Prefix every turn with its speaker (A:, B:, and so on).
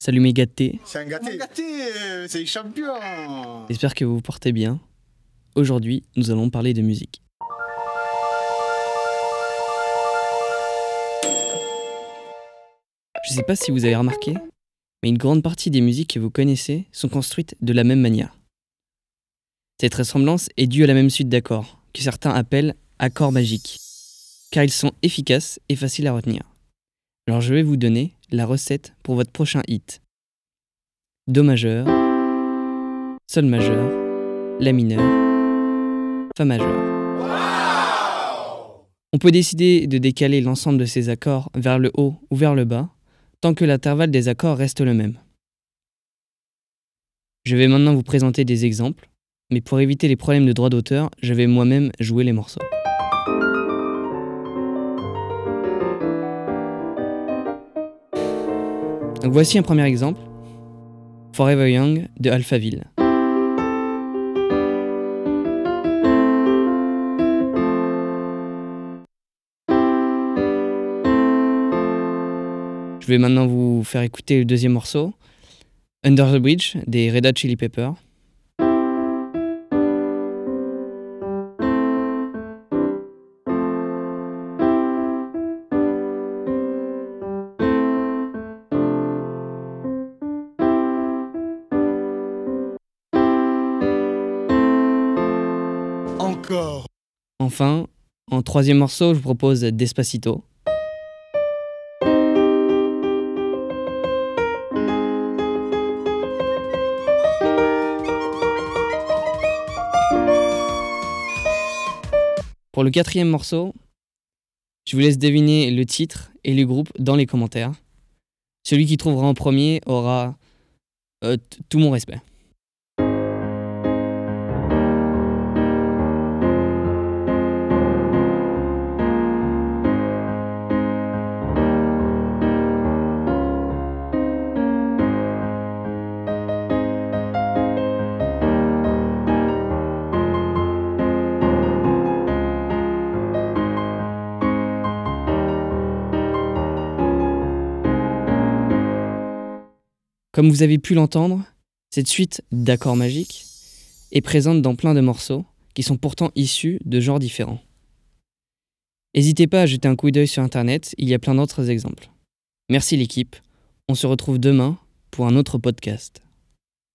A: Salut mes gâtés,
B: C'est un gâté.
C: gâté, c'est champion.
A: j'espère que vous vous portez bien. Aujourd'hui, nous allons parler de musique. Je sais pas si vous avez remarqué, mais une grande partie des musiques que vous connaissez sont construites de la même manière. Cette ressemblance est due à la même suite d'accords, que certains appellent accords magiques, car ils sont efficaces et faciles à retenir. Alors je vais vous donner la recette pour votre prochain hit. Do majeur, Sol majeur, La mineur, Fa majeur. On peut décider de décaler l'ensemble de ces accords vers le haut ou vers le bas, tant que l'intervalle des accords reste le même. Je vais maintenant vous présenter des exemples, mais pour éviter les problèmes de droit d'auteur, je vais moi-même jouer les morceaux. Voici un premier exemple. Forever Young de Alphaville. Je vais maintenant vous faire écouter le deuxième morceau, Under the Bridge des Red Hot Chili Peppers. Enfin, en troisième morceau, je vous propose Despacito. Pour le quatrième morceau, je vous laisse deviner le titre et le groupe dans les commentaires. Celui qui trouvera en premier aura euh, tout mon respect. Comme vous avez pu l'entendre, cette suite d'accords magiques est présente dans plein de morceaux qui sont pourtant issus de genres différents. N'hésitez pas à jeter un coup d'œil sur Internet, il y a plein d'autres exemples. Merci l'équipe, on se retrouve demain pour un autre podcast.